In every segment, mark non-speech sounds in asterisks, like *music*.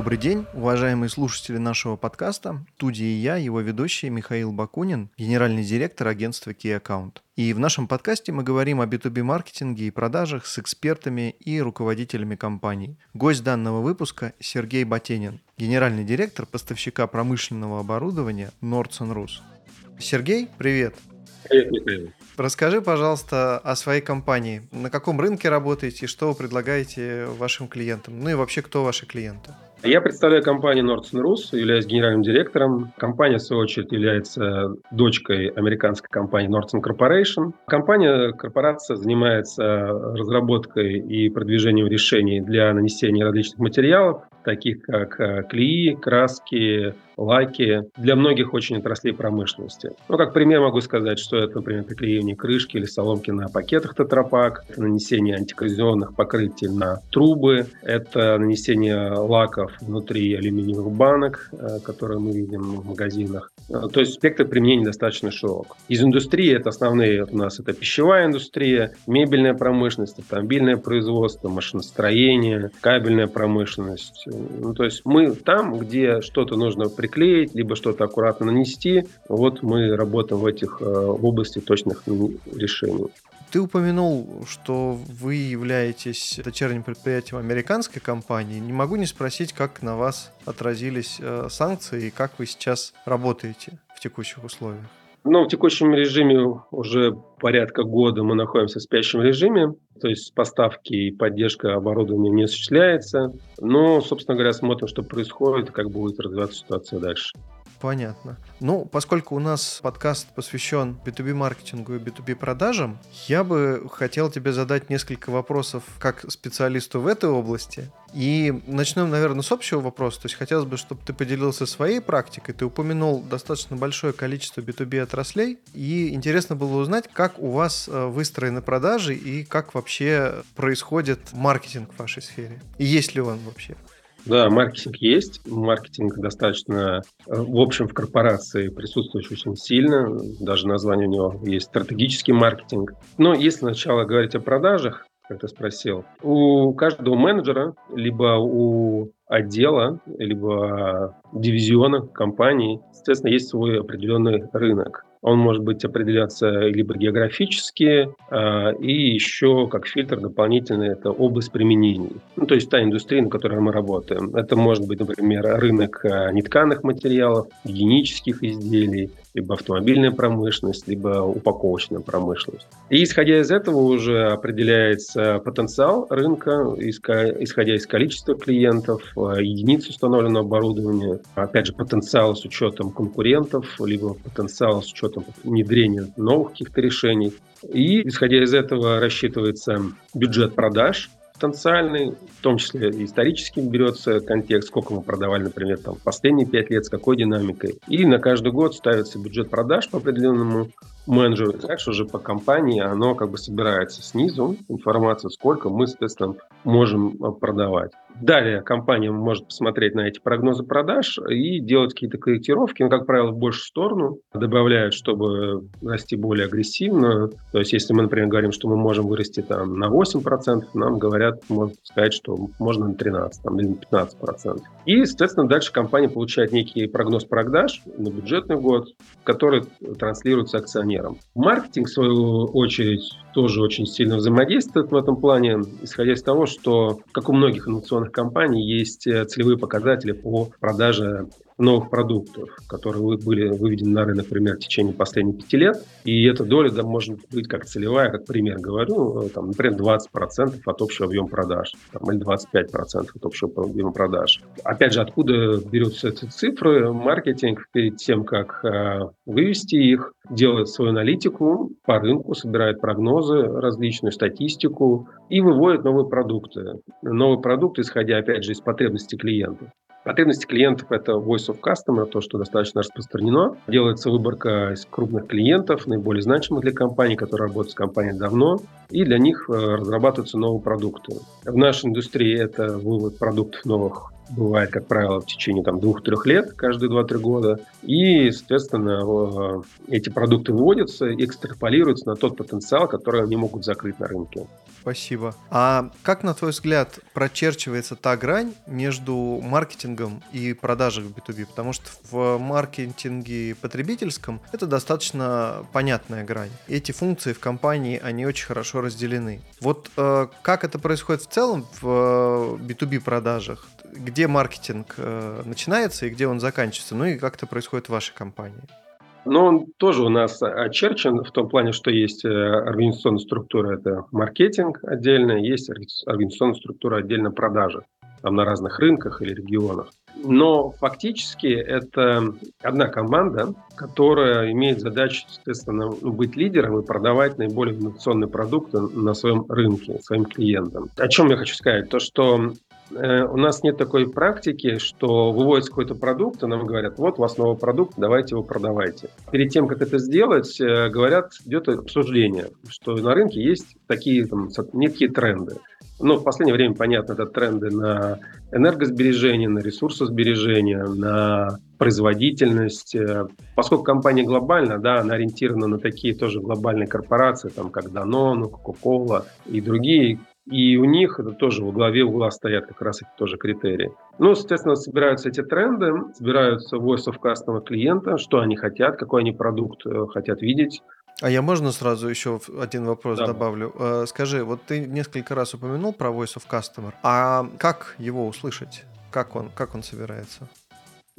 Добрый день, уважаемые слушатели нашего подкаста. В студии я, его ведущий Михаил Бакунин, генеральный директор агентства Key Account. И в нашем подкасте мы говорим о B2B-маркетинге и продажах с экспертами и руководителями компаний. Гость данного выпуска Сергей Батенин, генеральный директор поставщика промышленного оборудования Nordson Rus. Сергей, привет! Привет, Михаил. Расскажи, пожалуйста, о своей компании. На каком рынке работаете, что вы предлагаете вашим клиентам? Ну и вообще, кто ваши клиенты? Я представляю компанию Nordson Rus, являюсь генеральным директором. Компания, в свою очередь, является дочкой американской компании Nordson Corporation. Компания, корпорация занимается разработкой и продвижением решений для нанесения различных материалов, таких как э, клеи, краски, лаки для многих очень отраслей промышленности. Ну, как пример могу сказать, что это, например, приклеивание крышки или соломки на пакетах тетрапак, это нанесение антикоррозионных покрытий на трубы, это нанесение лаков внутри алюминиевых банок, э, которые мы видим в магазинах. Э, то есть спектр применений достаточно широк. Из индустрии это основные у нас это пищевая индустрия, мебельная промышленность, автомобильное производство, машиностроение, кабельная промышленность. Ну, то есть мы там, где что-то нужно приклеить, либо что-то аккуратно нанести. Вот мы работаем в этих э, в области точных решений. Ты упомянул, что вы являетесь дочерним предприятием американской компании. Не могу не спросить, как на вас отразились э, санкции и как вы сейчас работаете в текущих условиях. Ну, в текущем режиме уже порядка года мы находимся в спящем режиме, то есть поставки и поддержка оборудования не осуществляется. Но, собственно говоря, смотрим, что происходит, как будет развиваться ситуация дальше. Понятно. Ну, поскольку у нас подкаст посвящен B2B-маркетингу и B2B-продажам, я бы хотел тебе задать несколько вопросов как специалисту в этой области. И начнем, наверное, с общего вопроса. То есть хотелось бы, чтобы ты поделился своей практикой. Ты упомянул достаточно большое количество B2B-отраслей. И интересно было узнать, как у вас э, выстроены продажи и как вообще происходит маркетинг в вашей сфере. И есть ли он вообще? Да, маркетинг есть. Маркетинг достаточно, э, в общем, в корпорации присутствует очень сильно. Даже название у него есть стратегический маркетинг. Но если сначала говорить о продажах, как ты спросил, у каждого менеджера, либо у отдела, либо дивизиона компании, соответственно, есть свой определенный рынок. Он может быть определяться либо географически, а, и еще как фильтр дополнительный это область применений. Ну, то есть та индустрия, на которой мы работаем. Это может быть, например, рынок а, нетканых материалов, гигиенических изделий, либо автомобильная промышленность, либо упаковочная промышленность. И исходя из этого уже определяется потенциал рынка, исходя из количества клиентов, а, единиц установленного оборудования, опять же, потенциал с учетом конкурентов, либо потенциал с учетом внедрения новых каких-то решений. И, исходя из этого, рассчитывается бюджет продаж, потенциальный, в том числе исторически берется контекст, сколько мы продавали, например, там, последние пять лет, с какой динамикой. И на каждый год ставится бюджет продаж по определенному менеджеру. Дальше уже по компании оно как бы собирается снизу, информация, сколько мы, соответственно, можем э, продавать. Далее компания может посмотреть на эти прогнозы продаж и делать какие-то корректировки, ну, как правило, в большую сторону, добавляют, чтобы расти более агрессивно. То есть, если мы, например, говорим, что мы можем вырасти там на 8%, нам говорят, можно сказать, что можно на 13 там, или на 15%. И, соответственно, дальше компания получает некий прогноз продаж на бюджетный год, который транслируется акционерам. Маркетинг, в свою очередь, тоже очень сильно взаимодействует в этом плане, исходя из того, что, как у многих инновационных компаний есть э, целевые показатели по продаже новых продуктов, которые были выведены на рынок, например, в течение последних пяти лет. И эта доля да, может быть как целевая, как пример говорю, э, там, например, 20% от общего объема продаж там, или 25% от общего объема продаж. Опять же, откуда берутся эти цифры? Маркетинг перед тем, как э, вывести их, делает свою аналитику по рынку, собирает прогнозы, различную статистику и выводит новые продукты. Новые продукты, исходя, опять же, из потребностей клиента. Потребности клиентов – это voice of customer, то, что достаточно распространено. Делается выборка из крупных клиентов, наиболее значимых для компании, которые работают с компанией давно, и для них э, разрабатываются новые продукты. В нашей индустрии это вывод продуктов новых бывает, как правило, в течение там, двух-трех лет, каждые два-три года. И, соответственно, эти продукты выводятся и экстраполируются на тот потенциал, который они могут закрыть на рынке. Спасибо. А как, на твой взгляд, прочерчивается та грань между маркетингом и продажей в B2B? Потому что в маркетинге потребительском это достаточно понятная грань. Эти функции в компании, они очень хорошо разделены. Вот э, как это происходит в целом в B2B э, продажах? Где маркетинг э, начинается и где он заканчивается? Ну и как это происходит в вашей компании? Но он тоже у нас очерчен в том плане, что есть э, организационная структура, это маркетинг отдельно, есть организационная структура отдельно продажи, там на разных рынках или регионах. Но фактически это одна команда, которая имеет задачу, естественно, ну, быть лидером и продавать наиболее инновационные продукты на своем рынке, своим клиентам. О чем я хочу сказать? То, что Э, у нас нет такой практики, что выводится какой-то продукт, и нам говорят, вот у вас новый продукт, давайте его продавайте. Перед тем, как это сделать, э, говорят, идет обсуждение, что на рынке есть такие там, некие тренды. Ну, в последнее время, понятно, это тренды на энергосбережение, на ресурсосбережение, на производительность. Э, поскольку компания глобальна, да, она ориентирована на такие тоже глобальные корпорации, там, как Danone, Coca-Cola и другие, и у них это тоже во главе угла стоят как раз эти тоже критерии. Ну, соответственно, собираются эти тренды, собираются voice of customer клиента, что они хотят, какой они продукт э, хотят видеть. А я можно сразу еще один вопрос да. добавлю? Э, скажи, вот ты несколько раз упомянул про voice of customer, а как его услышать? Как он, как он собирается?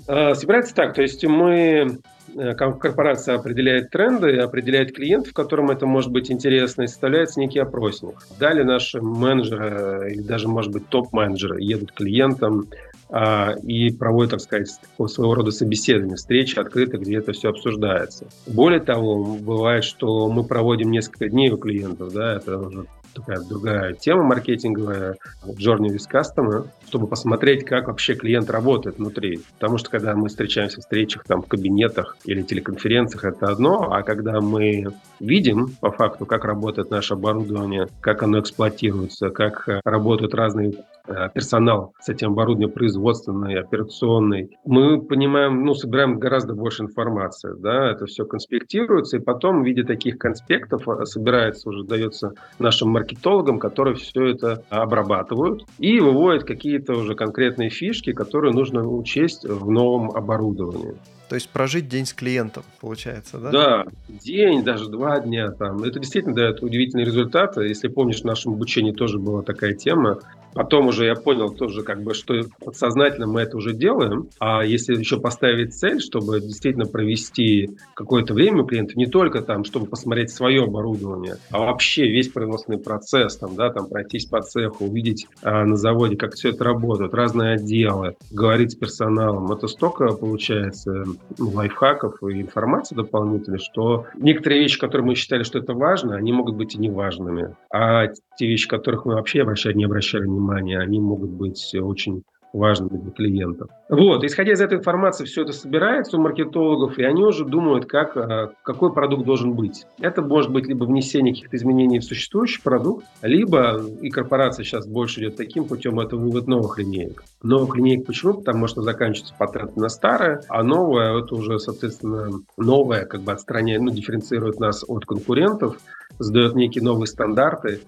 Э, собирается так, то есть мы Э, корпорация определяет тренды, определяет клиентов, которым это может быть интересно, и составляется некий опросник. Далее наши менеджеры или даже, может быть, топ-менеджеры едут к клиентам а, и проводят, так сказать, своего рода собеседование, встречи открыто, где это все обсуждается. Более того, бывает, что мы проводим несколько дней у клиентов, да, это уже такая другая тема маркетинговая, Journey with Customer, чтобы посмотреть, как вообще клиент работает внутри. Потому что когда мы встречаемся в встречах там, в кабинетах или телеконференциях, это одно, а когда мы видим по факту, как работает наше оборудование, как оно эксплуатируется, как работают разные Э, персонал с этим оборудованием производственный, операционный, мы понимаем, ну, собираем гораздо больше информации, да, это все конспектируется, и потом в виде таких конспектов э, собирается уже, дается нашим маркетологам, которые все это обрабатывают и выводят какие-то уже конкретные фишки, которые нужно учесть в новом оборудовании. То есть прожить день с клиентом, получается, да? Да, день, даже два дня там. Это действительно дает удивительные результаты. Если помнишь, в нашем обучении тоже была такая тема. Потом уже я понял тоже, как бы, что подсознательно мы это уже делаем. А если еще поставить цель, чтобы действительно провести какое-то время у клиента, не только там, чтобы посмотреть свое оборудование, а вообще весь производственный процесс, там, да, там пройтись по цеху, увидеть а, на заводе, как все это работает, разные отделы, говорить с персоналом. Это столько получается лайфхаков и информации дополнительной, что некоторые вещи, которые мы считали, что это важно, они могут быть и неважными. А те вещи, которых мы вообще обращали, не обращали внимания, они могут быть очень важными для клиентов. Вот, исходя из этой информации, все это собирается у маркетологов, и они уже думают, как, а, какой продукт должен быть. Это может быть либо внесение каких-то изменений в существующий продукт, либо, и корпорация сейчас больше идет таким путем, это вывод новых линеек. Новых линеек почему? Потому что заканчивается патент на старое, а новое, это уже, соответственно, новое, как бы отстраняет, ну, дифференцирует нас от конкурентов, задает некие новые стандарты,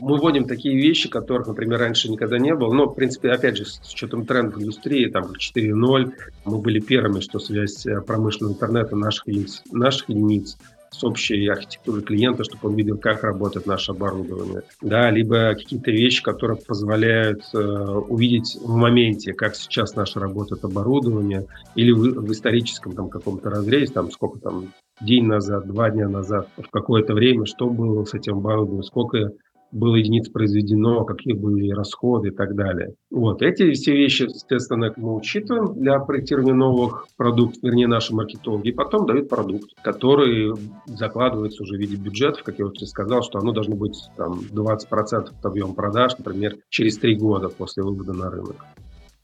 мы вводим такие вещи, которых, например, раньше никогда не было. Но, в принципе, опять же, с учетом трендов индустрии, там, 4.0, мы были первыми, что связь э, промышленного интернета наших единиц, наших единиц с общей архитектурой клиента, чтобы он видел, как работает наше оборудование. Да, либо какие-то вещи, которые позволяют э, увидеть в моменте, как сейчас наше работает оборудование, или в, в историческом там каком-то разрезе, там сколько там день назад, два дня назад, в какое-то время, что было с этим оборудованием, сколько было единиц произведено, какие были расходы и так далее. Вот. Эти все вещи, естественно, мы учитываем для проектирования новых продуктов, вернее, наши маркетологи, и потом дают продукт, который закладывается уже в виде бюджетов, как я уже сказал, что оно должно быть там, 20% от объема продаж, например, через три года после вывода на рынок.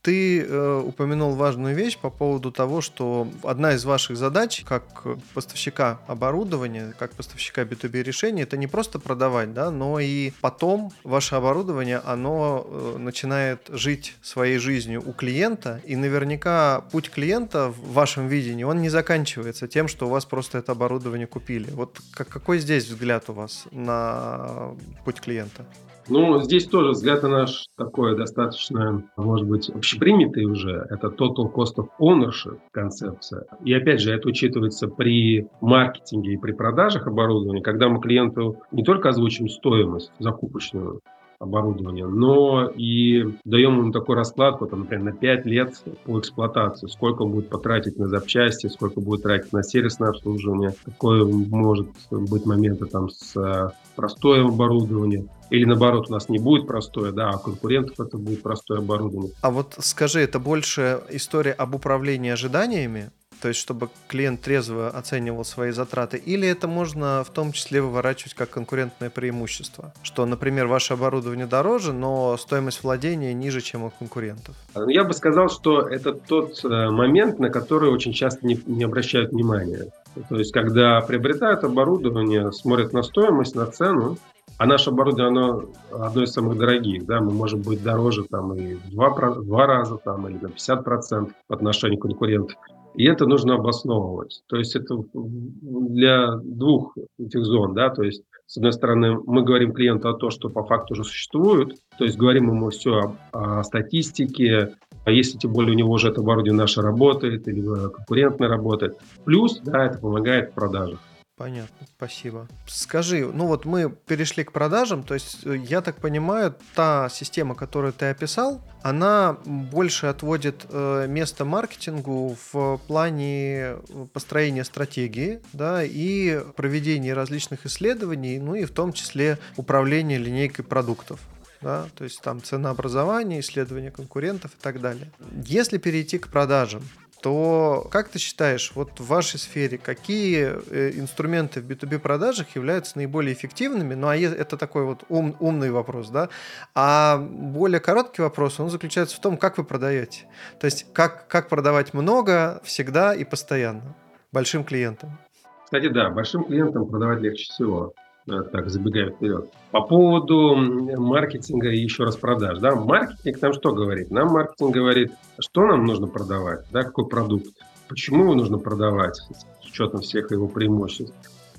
Ты э, упомянул важную вещь по поводу того, что одна из ваших задач как поставщика оборудования, как поставщика B2B решений, это не просто продавать, да, но и потом ваше оборудование, оно э, начинает жить своей жизнью у клиента, и наверняка путь клиента в вашем видении, он не заканчивается тем, что у вас просто это оборудование купили. Вот какой здесь взгляд у вас на путь клиента? Ну, здесь тоже взгляд наш такой достаточно, может быть, общепринятый уже. Это total cost of ownership концепция. И опять же, это учитывается при маркетинге и при продажах оборудования, когда мы клиенту не только озвучим стоимость закупочную, оборудования, но и даем ему такой раскладку, там, например, на 5 лет по эксплуатации, сколько будет потратить на запчасти, сколько будет тратить на сервисное обслуживание, какой может быть моменты там с э, простое оборудование, или наоборот, у нас не будет простое, да, а конкурентов это будет простое оборудование. А вот скажи, это больше история об управлении ожиданиями? То есть, чтобы клиент трезво оценивал свои затраты, или это можно в том числе выворачивать как конкурентное преимущество? Что, например, ваше оборудование дороже, но стоимость владения ниже, чем у конкурентов? Я бы сказал, что это тот э, момент, на который очень часто не, не обращают внимания. То есть, когда приобретают оборудование, смотрят на стоимость, на цену, а наше оборудование, оно одно из самых дорогих, да, мы можем быть дороже там и в два, два раза там, или на 50% по отношению к конкурентам. И это нужно обосновывать. То есть это для двух этих зон, да, то есть с одной стороны, мы говорим клиенту о том, что по факту уже существует, то есть говорим ему все о, о статистике, а если тем более у него уже это оборудование наше работает или конкурентно работает. Плюс, да, это помогает в продажах. Понятно, спасибо. Скажи, ну вот мы перешли к продажам, то есть э, я так понимаю, та система, которую ты описал, она больше отводит э, место маркетингу в плане э, построения стратегии, да, и проведения различных исследований, ну и в том числе управления линейкой продуктов да, то есть там ценообразование, исследование конкурентов и так далее. Если перейти к продажам, то как ты считаешь, вот в вашей сфере какие э, инструменты в B2B продажах являются наиболее эффективными? Ну, а это такой вот ум, умный вопрос, да? А более короткий вопрос, он заключается в том, как вы продаете. То есть как, как продавать много, всегда и постоянно большим клиентам. Кстати, да, большим клиентам продавать легче всего. Э, так, забегая вперед. По поводу маркетинга и еще раз продаж. Да, маркетинг нам что говорит? Нам маркетинг говорит, что нам нужно продавать, да, какой продукт, почему его нужно продавать, с учетом всех его преимуществ.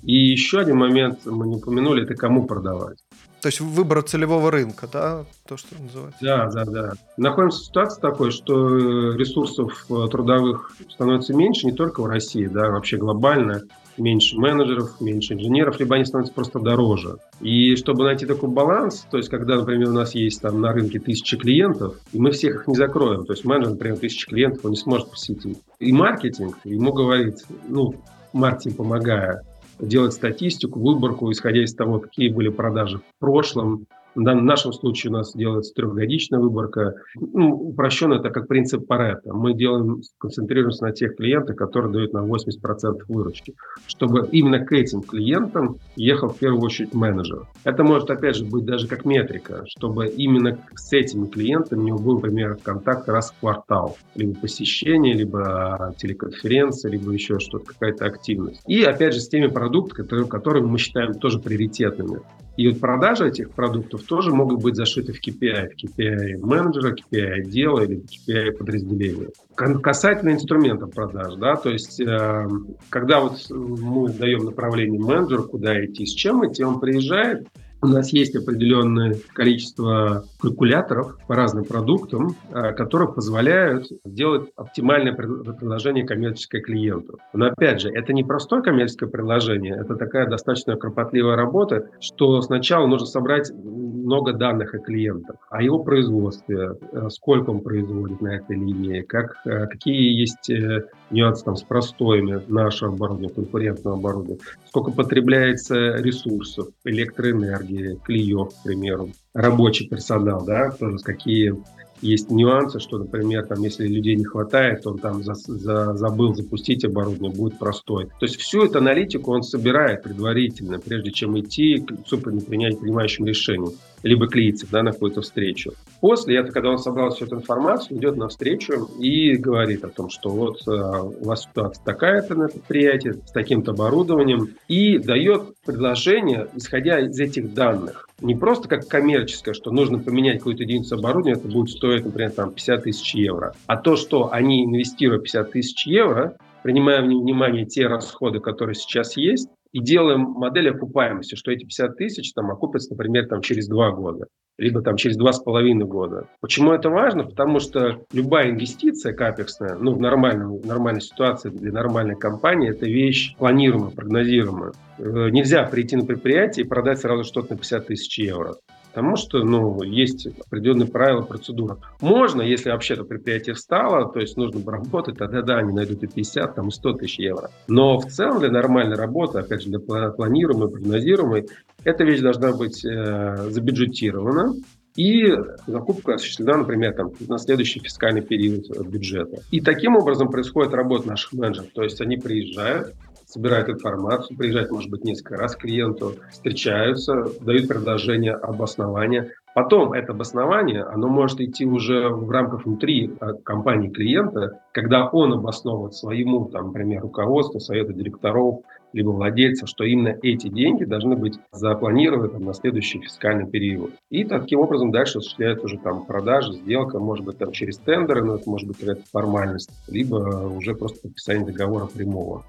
И еще один момент мы не упомянули, это кому продавать. То есть выбор целевого рынка, да, то, что называется. Да, да, да. Находимся в ситуации такой, что ресурсов э, трудовых становится меньше не только в России, да, вообще глобально меньше менеджеров, меньше инженеров, либо они становятся просто дороже. И чтобы найти такой баланс, то есть когда, например, у нас есть там на рынке тысячи клиентов, и мы всех их не закроем, то есть менеджер, например, тысячи клиентов, он не сможет посетить. И маркетинг ему говорит, ну, маркетинг помогая, делать статистику, выборку, исходя из того, какие были продажи в прошлом, в нашем случае у нас делается трехгодичная выборка. Ну, упрощенно это как принцип Паретта. Мы делаем, концентрируемся на тех клиентах, которые дают нам 80% выручки, чтобы именно к этим клиентам ехал в первую очередь менеджер. Это может, опять же, быть даже как метрика, чтобы именно с этими клиентами у него был, например, контакт раз в квартал. Либо посещение, либо телеконференция, либо еще что-то, какая-то активность. И, опять же, с теми продуктами, которые, которые мы считаем тоже приоритетными. И вот продажа этих продуктов тоже могут быть зашиты в KPI, в KPI менеджера, KPI отдела или KPI подразделения. Касательно инструментов продаж, да, то есть э, когда вот мы даем направление менеджеру, куда идти, с чем идти, он приезжает, у нас есть определенное количество калькуляторов по разным продуктам, а, которые позволяют сделать оптимальное предложение коммерческое клиенту. Но опять же, это не простое коммерческое предложение, это такая достаточно кропотливая работа, что сначала нужно собрать много данных о клиентах, о его производстве, э, сколько он производит на этой линии, как, э, какие есть э, нюансы там, с простоями нашего оборудования, конкурентного оборудования, сколько потребляется ресурсов, электроэнергии, клеев, к примеру, рабочий персонал, да, тоже какие есть нюансы, что, например, там, если людей не хватает, он там за, за, забыл запустить оборудование, будет простой. То есть всю эту аналитику он собирает предварительно, прежде чем идти к принять принимающим решением. Либо клеится да, на какую-то встречу. После этого, когда он собрал всю эту информацию, идет на встречу и говорит о том, что вот э, у вас ситуация такая-то на предприятии, с таким-то оборудованием, и дает предложение, исходя из этих данных. Не просто как коммерческое, что нужно поменять какую-то единицу оборудования, это будет стоить, например, там 50 тысяч евро. А то, что они инвестируя 50 тысяч евро, принимая внимание те расходы, которые сейчас есть, и делаем модель окупаемости, что эти 50 тысяч там окупятся, например, там, через два года, либо там через два с половиной года. Почему это важно? Потому что любая инвестиция капексная, ну, в нормальной, нормальной ситуации для нормальной компании, это вещь планируемая, прогнозируемая. Э, нельзя прийти на предприятие и продать сразу что-то на 50 тысяч евро. Потому что ну, есть определенные правила, процедура. Можно, если вообще-то предприятие встало, то есть нужно работать, тогда да, они найдут и 50, там, и 100 тысяч евро. Но в целом для нормальной работы, опять же, для планируемой, прогнозируемой, эта вещь должна быть э, забюджетирована, и закупка осуществлена, например, там, на следующий фискальный период бюджета. И таким образом происходит работа наших менеджеров. То есть они приезжают, собирают информацию, приезжают, может быть, несколько раз к клиенту, встречаются, дают предложение обоснования. Потом это обоснование, оно может идти уже в рамках внутри а, компании клиента, когда он обосновывает своему, там, например, руководству, совету директоров, либо владельцев, что именно эти деньги должны быть запланированы там, на следующий фискальный период. И таким образом дальше осуществляется уже там продажа, сделка, может быть, там через тендеры, но это может быть какая-то формальность, либо уже просто подписание договора прямого.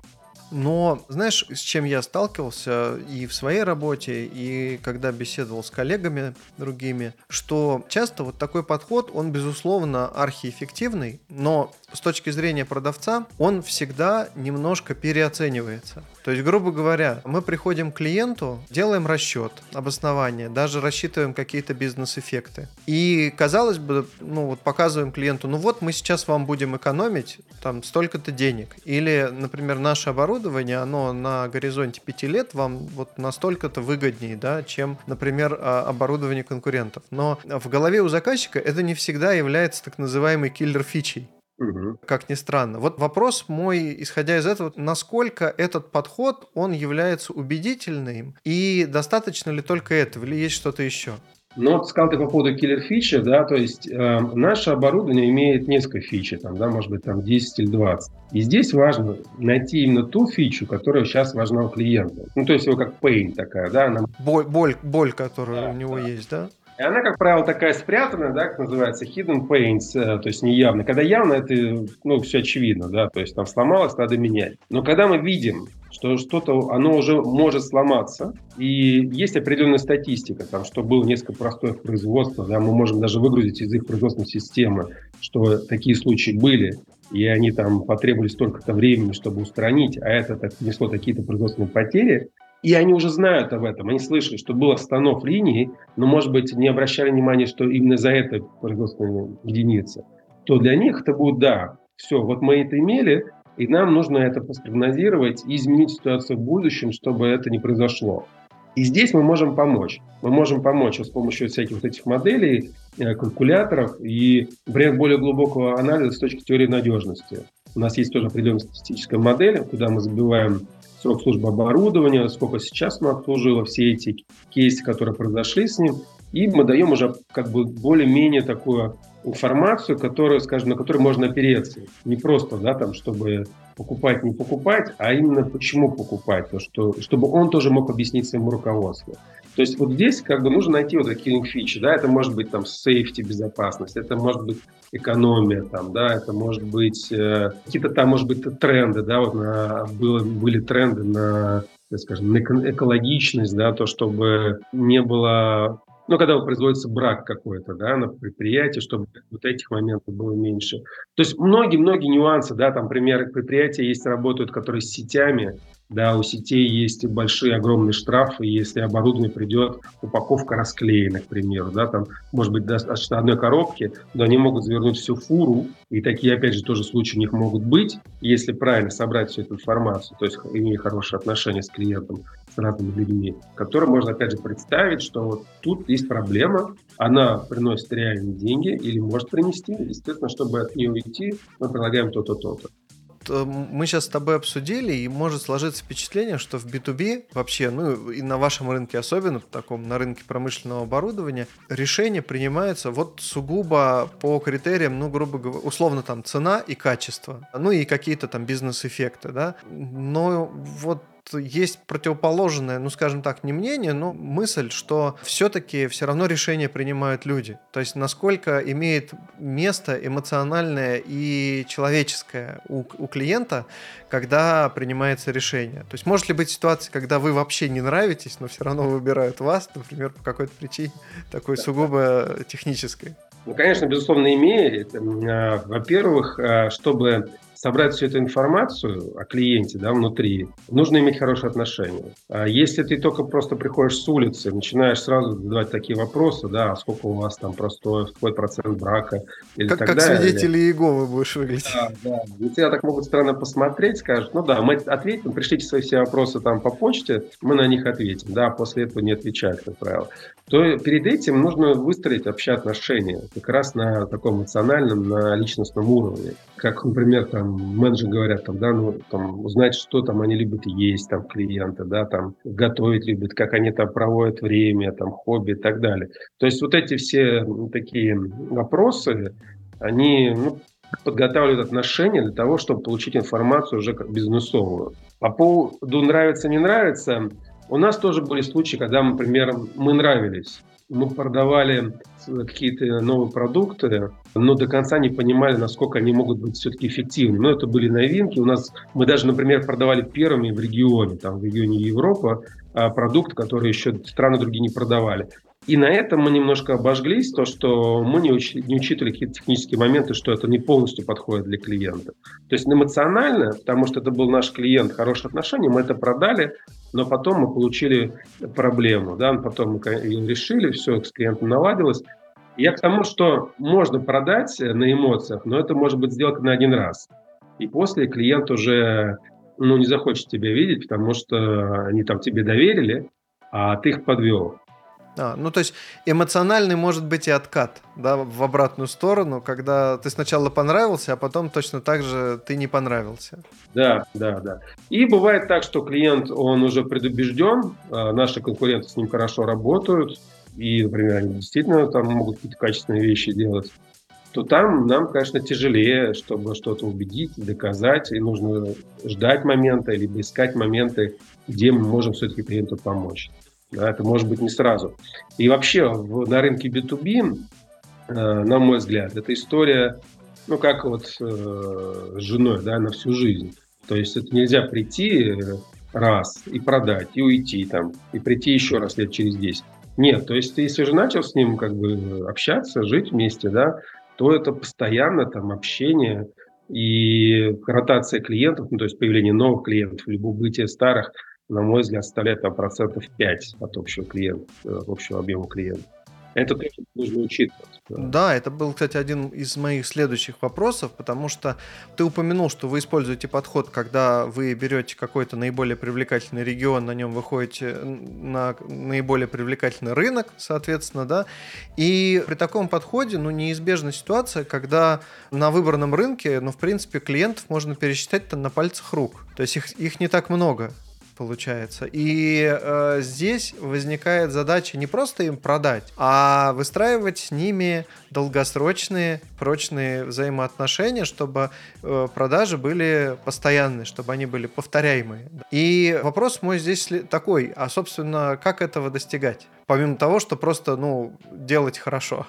Но знаешь, с чем я сталкивался и в своей работе, и когда беседовал с коллегами другими, что часто вот такой подход, он, безусловно, архиэффективный, но с точки зрения продавца он всегда немножко переоценивается. То есть, грубо говоря, мы приходим к клиенту, делаем расчет, обоснование, даже рассчитываем какие-то бизнес-эффекты. И, казалось бы, ну вот показываем клиенту, ну вот мы сейчас вам будем экономить там столько-то денег. Или, например, наше оборудование, оно на горизонте 5 лет вам вот настолько-то выгоднее, да, чем, например, а, оборудование конкурентов. Но в голове у заказчика это не всегда является так называемой киллер-фичей. Угу. Как ни странно. Вот вопрос мой, исходя из этого, насколько этот подход, он является убедительным, и достаточно ли только этого, или есть что-то еще? Ну, вот сказал ты по поводу киллер фичи, да, то есть э, наше оборудование имеет несколько фичи, там, да, может быть, там 10 или 20. И здесь важно найти именно ту фичу, которая сейчас важна у клиента. Ну, то есть его как pain такая, да. Она... Боль, боль, боль, которая да, у него да. есть, да? И она, как правило, такая спрятанная, да, как называется, hidden pains, э, то есть неявно. Когда явно, это, ну, все очевидно, да, то есть там сломалось, надо менять. Но когда мы видим, что что-то, оно уже может сломаться, и есть определенная статистика, там, что было несколько простых производств, да, мы можем даже выгрузить из их производственной системы, что такие случаи были, и они там потребовали столько-то времени, чтобы устранить, а это так, несло какие-то производственные потери, и они уже знают об этом, они слышали, что был останов линии, но, может быть, не обращали внимания, что именно за это производственная единица, то для них это будет, да, все, вот мы это имели, и нам нужно это спрогнозировать и изменить ситуацию в будущем, чтобы это не произошло. И здесь мы можем помочь. Мы можем помочь с помощью всяких вот этих моделей, э, калькуляторов и, например, более глубокого анализа с точки теории надежности. У нас есть тоже определенная статистическая модель, куда мы забиваем срок службы оборудования, сколько сейчас мы обслужило, все эти кейсы, которые произошли с ним, и мы даем уже как бы более-менее такую информацию, которую, скажем, на которую можно опереться. Не просто, да, там, чтобы покупать, не покупать, а именно почему покупать, то, что, чтобы он тоже мог объяснить своему руководству. То есть вот здесь как бы нужно найти вот такие фичи, да, это может быть там safety, безопасность, это может быть экономия, там, да, это может быть э, какие-то там, может быть, тренды, да, вот на, было, были тренды на, скажем, на экологичность, да, то, чтобы не было ну, когда производится брак какой-то, да, на предприятии, чтобы вот этих моментов было меньше. То есть многие-многие нюансы, да, там, примеры предприятия есть, работают, которые с сетями, да, у сетей есть большие, огромные штрафы, если оборудование придет, упаковка расклеена, к примеру, да, там, может быть, достаточно одной коробки, но они могут завернуть всю фуру, и такие, опять же, тоже случаи у них могут быть, если правильно собрать всю эту информацию, то есть имея хорошие отношения с клиентом, с разными людьми, которые можно, опять же, представить, что вот тут есть проблема, она приносит реальные деньги или может принести, естественно, чтобы от нее уйти, мы предлагаем то-то, то-то. э, мы сейчас с тобой обсудили, и может сложиться впечатление, что в B2B вообще, ну и на вашем рынке особенно, в таком, на рынке промышленного оборудования, решения принимаются вот сугубо по критериям, ну, грубо говоря, условно там цена и качество, ну и какие-то там бизнес-эффекты, да. Но вот есть противоположное, ну, скажем так, не мнение, но мысль, что все-таки все равно решения принимают люди. То есть насколько имеет место эмоциональное и человеческое у, у клиента, когда принимается решение. То есть может ли быть ситуация, когда вы вообще не нравитесь, но все равно выбирают вас, например, по какой-то причине, такой сугубо технической? Ну, конечно, безусловно, имеет. А, во-первых, а, чтобы собрать всю эту информацию о клиенте да, внутри, нужно иметь хорошие отношения. А если ты только просто приходишь с улицы, начинаешь сразу задавать такие вопросы, да, а сколько у вас там простой, какой процент брака, или как, так как далее. свидетели Иеговы будешь выглядеть. Да, да. Тебя так могут странно посмотреть, скажут, ну да, мы ответим, пришлите свои все вопросы там по почте, мы на них ответим, да, после этого не отвечают, как правило. То перед этим нужно выстроить вообще отношения, как раз на таком эмоциональном, на личностном уровне. Как, например, там менеджеры говорят, там, да, ну, там, узнать, что там они любят есть, там, клиенты, да, там, готовить любят, как они там проводят время, там, хобби и так далее. То есть вот эти все такие вопросы, они, ну, подготавливают отношения для того, чтобы получить информацию уже как бизнесовую. По поводу нравится, не нравится, у нас тоже были случаи, когда, например, мы нравились мы продавали какие-то новые продукты, но до конца не понимали, насколько они могут быть все-таки эффективны. Но это были новинки. У нас мы даже, например, продавали первыми в регионе, там в регионе Европа, а, продукты, которые еще страны другие не продавали. И на этом мы немножко обожглись, то, что мы не, учи, не учитывали какие-то технические моменты, что это не полностью подходит для клиента. То есть эмоционально, потому что это был наш клиент, хорошие отношения, мы это продали, но потом мы получили проблему, да, потом мы ее решили, все с клиентом наладилось. Я к тому, что можно продать на эмоциях, но это может быть сделано на один раз. И после клиент уже ну, не захочет тебя видеть, потому что они там тебе доверили, а ты их подвел. А, ну, то есть эмоциональный может быть и откат, да, в обратную сторону, когда ты сначала понравился, а потом точно так же ты не понравился. Да, да, да. И бывает так, что клиент, он уже предубежден, а наши конкуренты с ним хорошо работают, и, например, они действительно там могут какие-то качественные вещи делать, то там нам, конечно, тяжелее, чтобы что-то убедить, доказать, и нужно ждать момента, либо искать моменты, где мы можем все-таки клиенту помочь. Да, это может быть не сразу. И вообще в, на рынке B2B, э, на мой взгляд, эта история, ну, как вот э, с женой, да, на всю жизнь. То есть это нельзя прийти э, раз и продать, и уйти там, и прийти еще раз лет через 10. Нет, то есть ты, если же начал с ним как бы общаться, жить вместе, да, то это постоянно там общение и ротация клиентов, ну, то есть появление новых клиентов, либо убытие старых – на мой взгляд, составляет там, процентов 5 от общего клиента, э, общего объема клиентов. Это тоже нужно учитывать. Да. да, это был, кстати, один из моих следующих вопросов, потому что ты упомянул, что вы используете подход, когда вы берете какой-то наиболее привлекательный регион, на нем выходите на наиболее привлекательный рынок, соответственно, да, и при таком подходе, ну, неизбежна ситуация, когда на выбранном рынке, ну, в принципе, клиентов можно пересчитать на пальцах рук, то есть их, их не так много, получается. И э, здесь возникает задача не просто им продать, а выстраивать с ними долгосрочные, прочные взаимоотношения, чтобы э, продажи были постоянные, чтобы они были повторяемые. И вопрос мой здесь такой, а собственно, как этого достигать? Помимо того, что просто, ну, делать хорошо.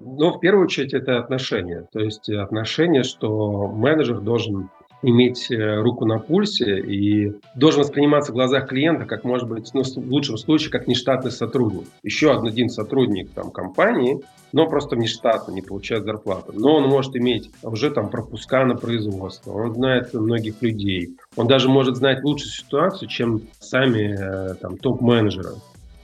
Ну, в первую очередь, это отношения. То есть отношения, что менеджер должен иметь э, руку на пульсе и должен восприниматься в глазах клиента, как может быть, ну, в лучшем случае, как нештатный сотрудник. Еще один сотрудник там, компании, но просто нештатно, не получает зарплату. Но он может иметь уже там пропуска на производство, он знает многих людей, он даже может знать лучшую ситуацию, чем сами э, там, топ-менеджеры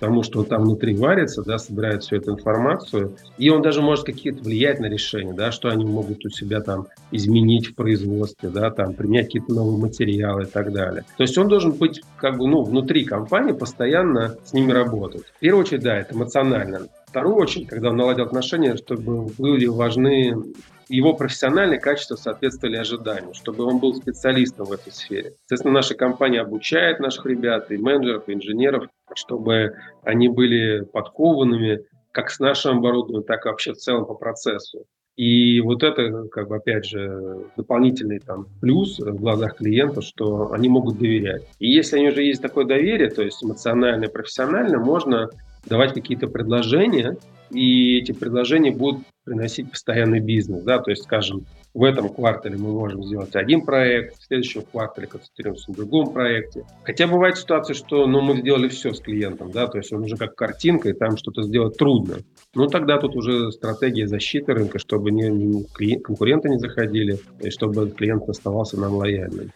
потому что он там внутри варится, да, собирает всю эту информацию, и он даже может какие-то влиять на решения, да, что они могут у себя там изменить в производстве, да, там применять какие-то новые материалы и так далее. То есть он должен быть как бы, ну, внутри компании постоянно с ними работать. В первую очередь, да, это эмоционально. Вторую очередь, когда он наладил отношения, чтобы были важны его профессиональные качества соответствовали ожиданию, чтобы он был специалистом в этой сфере. Соответственно, наша компания обучает наших ребят, и менеджеров, и инженеров, чтобы они были подкованными как с нашим оборудованием, так и вообще в целом по процессу. И вот это, как бы, опять же, дополнительный там плюс в глазах клиента, что они могут доверять. И если они уже есть такое доверие, то есть эмоциональное, профессиональное, можно давать какие-то предложения, и эти предложения будут приносить постоянный бизнес. Да? То есть, скажем, в этом квартале мы можем сделать один проект, в следующем квартале концентрируемся на другом проекте. Хотя бывает ситуация, что ну, мы сделали все с клиентом, да, то есть он уже как картинка, и там что-то сделать трудно. Ну, тогда тут уже стратегия защиты рынка, чтобы не, не, конкуренты не заходили, и чтобы клиент оставался нам лояльным.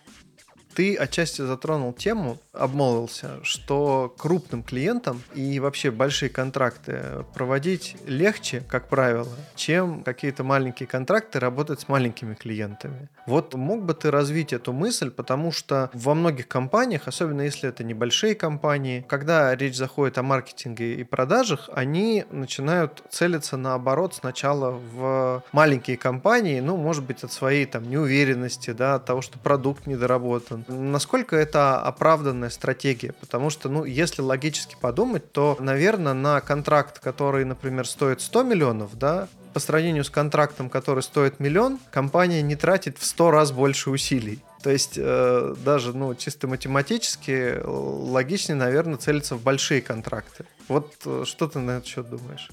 Ты отчасти затронул тему, обмолвился, что крупным клиентам и вообще большие контракты проводить легче, как правило, чем какие-то маленькие контракты работать с маленькими клиентами. Вот мог бы ты развить эту мысль, потому что во многих компаниях, особенно если это небольшие компании, когда речь заходит о маркетинге и продажах, они начинают целиться наоборот сначала в маленькие компании, ну, может быть, от своей там неуверенности, да, от того, что продукт недоработан, Насколько это оправданная стратегия? Потому что, ну, если логически подумать, то, наверное, на контракт, который, например, стоит 100 миллионов, да, по сравнению с контрактом, который стоит миллион, компания не тратит в 100 раз больше усилий. То есть э, даже ну, чисто математически логичнее, наверное, целиться в большие контракты. Вот э, что ты на этот счет думаешь?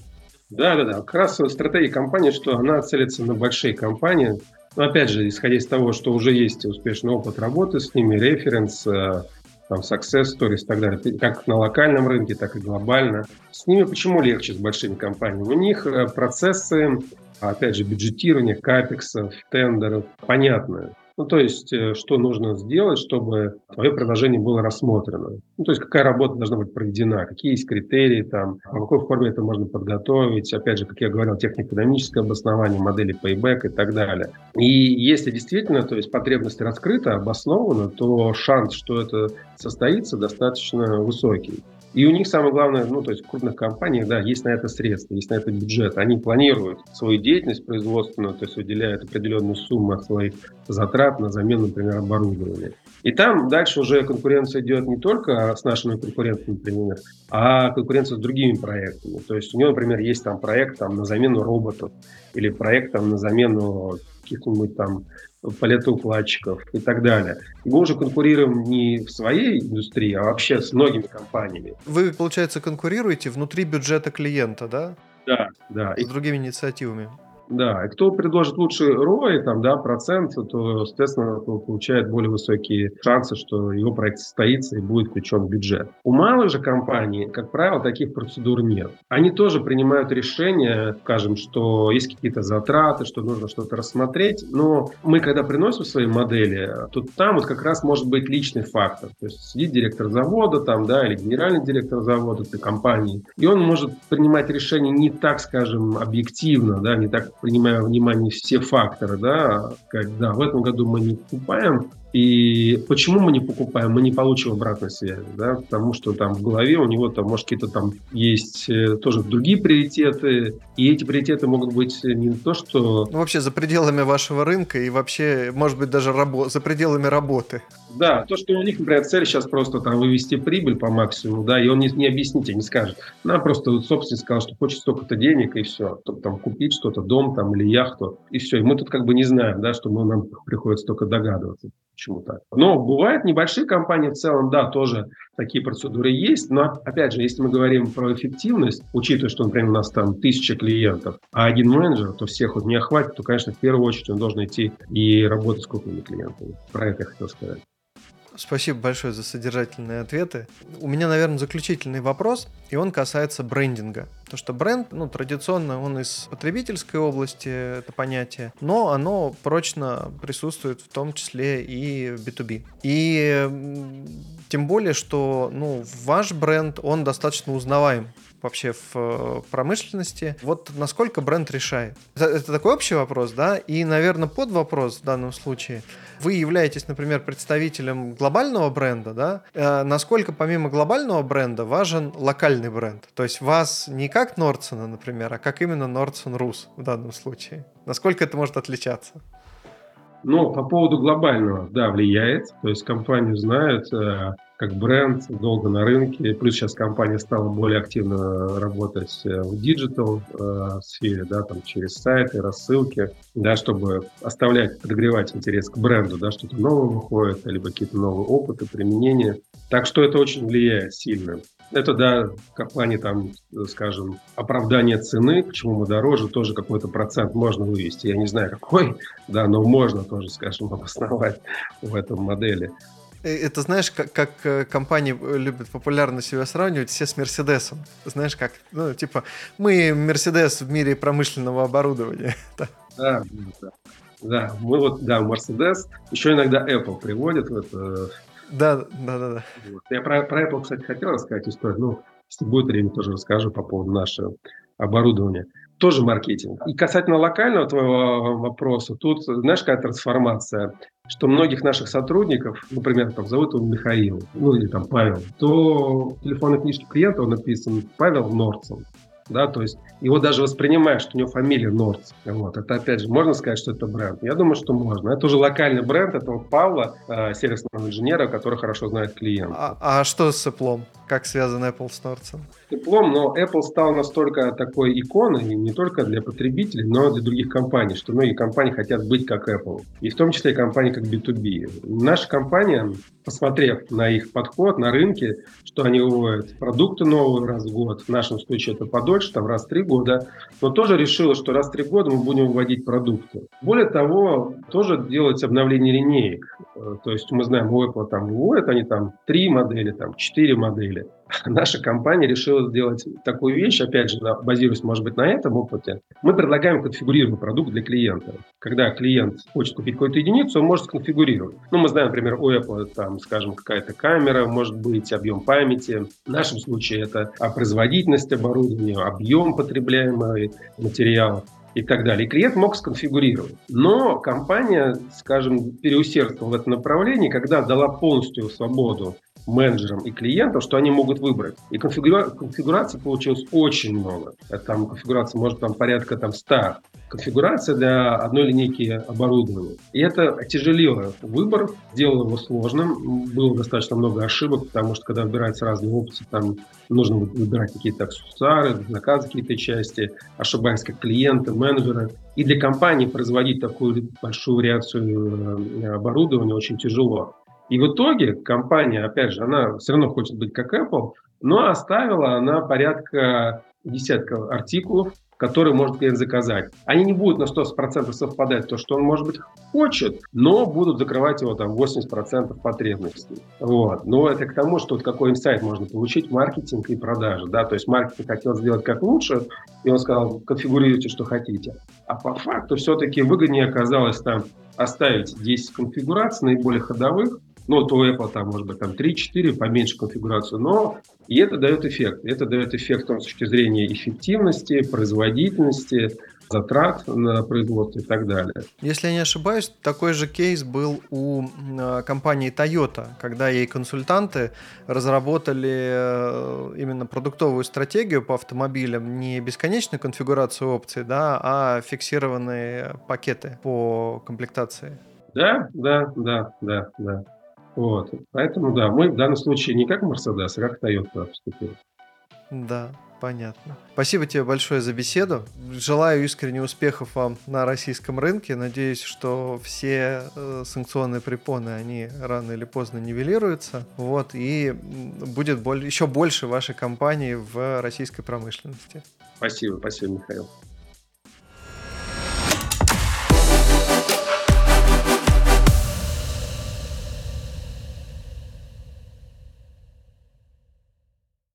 Да, да, да. Как раз стратегия компании, что она целится на большие компании, но опять же, исходя из того, что уже есть успешный опыт работы с ними, референс, э, там, success stories и так далее, как на локальном рынке, так и глобально. С ними почему легче, с большими компаниями? У них э, процессы, опять же, бюджетирования, капексов, тендеров понятны. Ну, то есть, э, что нужно сделать, чтобы твое предложение было рассмотрено. Ну, то есть, какая работа должна быть проведена, какие есть критерии, там, в какой форме это можно подготовить. Опять же, как я говорил, технико-экономическое обоснование, модели payback и так далее. И если действительно, то есть, потребность раскрыта, обоснована, то шанс, что это состоится, достаточно высокий. И у них самое главное, ну, то есть в крупных компаниях, да, есть на это средства, есть на это бюджет. Они планируют свою деятельность производственную, то есть выделяют определенную сумму от своих затрат на замену, например, оборудования. И там дальше уже конкуренция идет не только с нашими конкурентами, например, а конкуренция с другими проектами. То есть у него, например, есть там проект там, на замену роботов или проект там, на замену каких-нибудь там полетоукладчиков и так далее. И мы уже конкурируем не в своей индустрии, а вообще с многими компаниями. Вы, получается, конкурируете внутри бюджета клиента, да? Да, да. С другими инициативами. Да, и кто предложит лучший ROI, там, да, процент, то, естественно, получает более высокие шансы, что его проект состоится и будет включен в бюджет. У малых же компаний, как правило, таких процедур нет. Они тоже принимают решение, скажем, что есть какие-то затраты, что нужно что-то рассмотреть, но мы, когда приносим свои модели, то там вот как раз может быть личный фактор. То есть сидит директор завода там, да, или генеральный директор завода этой компании, и он может принимать решение не так, скажем, объективно, да, не так принимая внимание все факторы, да, сказать, да, в этом году мы не покупаем, и почему мы не покупаем? Мы не получим обратной связи, да, потому что там в голове у него там, может, какие-то там есть э, тоже другие приоритеты, и эти приоритеты могут быть не то, что... Ну, вообще за пределами вашего рынка и вообще, может быть, даже рабо... за пределами работы. Да, то, что у них, например, цель сейчас просто там вывести прибыль по максимуму, да, и он не, не объяснит, не скажет. Нам просто вот, собственник сказал, что хочет столько-то денег, и все. Чтобы там купить что-то, дом там или яхту, и все. И мы тут как бы не знаем, да, что мы, нам приходится только догадываться почему так. Но бывают небольшие компании в целом, да, тоже такие процедуры есть, но, опять же, если мы говорим про эффективность, учитывая, что, например, у нас там тысяча клиентов, а один менеджер, то всех вот не охватит, то, конечно, в первую очередь он должен идти и работать с крупными клиентами. Про это я хотел сказать. Спасибо большое за содержательные ответы. У меня, наверное, заключительный вопрос, и он касается брендинга. То, что бренд, ну, традиционно он из потребительской области, это понятие, но оно прочно присутствует в том числе и в B2B. И Тем более, что ну, ваш бренд, он достаточно узнаваем вообще в э, промышленности. Вот насколько бренд решает? Это, это такой общий вопрос, да? И, наверное, под вопрос в данном случае. Вы являетесь, например, представителем глобального бренда, да? Э, насколько помимо глобального бренда важен локальный бренд? То есть вас не как Нордсона, например, а как именно Нордсон Рус в данном случае? Насколько это может отличаться? Ну, по поводу глобального, да, влияет. То есть компанию знают, э, как бренд, долго на рынке. Плюс сейчас компания стала более активно работать э, в digital э, сфере, да, там через сайты, рассылки, да, чтобы оставлять, подогревать интерес к бренду, да, что-то новое выходит, либо какие-то новые опыты, применения. Так что это очень влияет сильно. Это, да, в плане, там, скажем, оправдания цены, почему мы дороже, тоже какой-то процент можно вывести. Я не знаю, какой, *laughs* да, но можно тоже, скажем, *laughs* обосновать в этом модели. Э, это знаешь, как, как э, компании любят популярно себя сравнивать все с Мерседесом. Знаешь, как, ну, типа, мы Мерседес в мире промышленного оборудования. *laughs* Да, да. Да, мы вот, да, Мерседес, еще иногда Apple приводит в это. Да, да, да, да. Вот. Я про, про Apple, кстати, хотел рассказать историю, ну, если будет время, тоже расскажу по поводу нашего оборудования тоже маркетинг. И касательно локального твоего вопроса, тут, знаешь, какая трансформация, что многих наших сотрудников, например, там зовут его Михаил, ну или там Павел, то в телефонной книжке клиента он написан Павел Норцев да, то есть его даже воспринимаешь, что у него фамилия Нордс. Вот, это опять же, можно сказать, что это бренд? Я думаю, что можно. Это уже локальный бренд этого Павла, э, сервисного инженера, который хорошо знает клиента. А, а что с Apple? Как связан Apple с Нордсом? Apple, но Apple стал настолько такой иконой, не только для потребителей, но и для других компаний, что многие компании хотят быть как Apple. И в том числе и компании как B2B. Наша компания, посмотрев на их подход на рынке, что они выводят продукты новые раз в год, в нашем случае это подобное, дольше, там раз в три года, но тоже решила, что раз в три года мы будем вводить продукты. Более того, тоже делается обновление линеек. Э, то есть мы знаем, у Apple там выводят они там три модели, там четыре модели. *laughs* наша компания решила сделать такую вещь, опять же, базируясь, может быть, на этом опыте. Мы предлагаем конфигурируемый продукт для клиента. Когда клиент хочет купить какую-то единицу, он может сконфигурировать. Ну, мы знаем, например, у Apple, там, скажем, какая-то камера, может быть, объем памяти. В нашем случае это производительность оборудования, объем потребляемого материала и так далее. И клиент мог сконфигурировать. Но компания, скажем, переусердствовала в этом направлении, когда дала полностью свободу менеджерам и клиентам, что они могут выбрать. И конфигура... конфигураций получилось очень много. Это там конфигурация может там порядка там 100 конфигурация для одной линейки оборудования. И это отяжелило выбор, сделало его сложным. Было достаточно много ошибок, потому что когда выбираются разные опции, там нужно выбирать какие-то аксессуары, заказы какие-то части, ошибаясь как клиенты, менеджеры. И для компании производить такую большую вариацию э, оборудования очень тяжело. И в итоге компания, опять же, она все равно хочет быть как Apple, но оставила она порядка десятка артикулов, которые может клиент заказать. Они не будут на 100% совпадать то, что он, может быть, хочет, но будут закрывать его там 80% потребностей. Вот. Но это к тому, что вот какой инсайт можно получить маркетинг и продажи. Да? То есть маркетинг хотел сделать как лучше, и он сказал, конфигурируйте, что хотите. А по факту все-таки выгоднее оказалось там оставить 10 конфигураций наиболее ходовых, ну, у Apple там, может быть, там 3-4, поменьше конфигурацию, но и это дает эффект. Это дает эффект с точки зрения эффективности, производительности, затрат на производство и так далее. Если я не ошибаюсь, такой же кейс был у а, компании Toyota, когда ей консультанты разработали э, именно продуктовую стратегию по автомобилям, не бесконечную конфигурацию опций, да, а фиксированные пакеты по комплектации. Да, да, да, да, да. Вот. Поэтому, да, мы в данном случае не как Mercedes, а как Toyota поступили. Да, понятно. Спасибо тебе большое за беседу. Желаю искренне успехов вам на российском рынке. Надеюсь, что все э, санкционные препоны, они рано или поздно нивелируются. Вот, и будет боль- еще больше вашей компании в российской промышленности. Спасибо, спасибо, Михаил.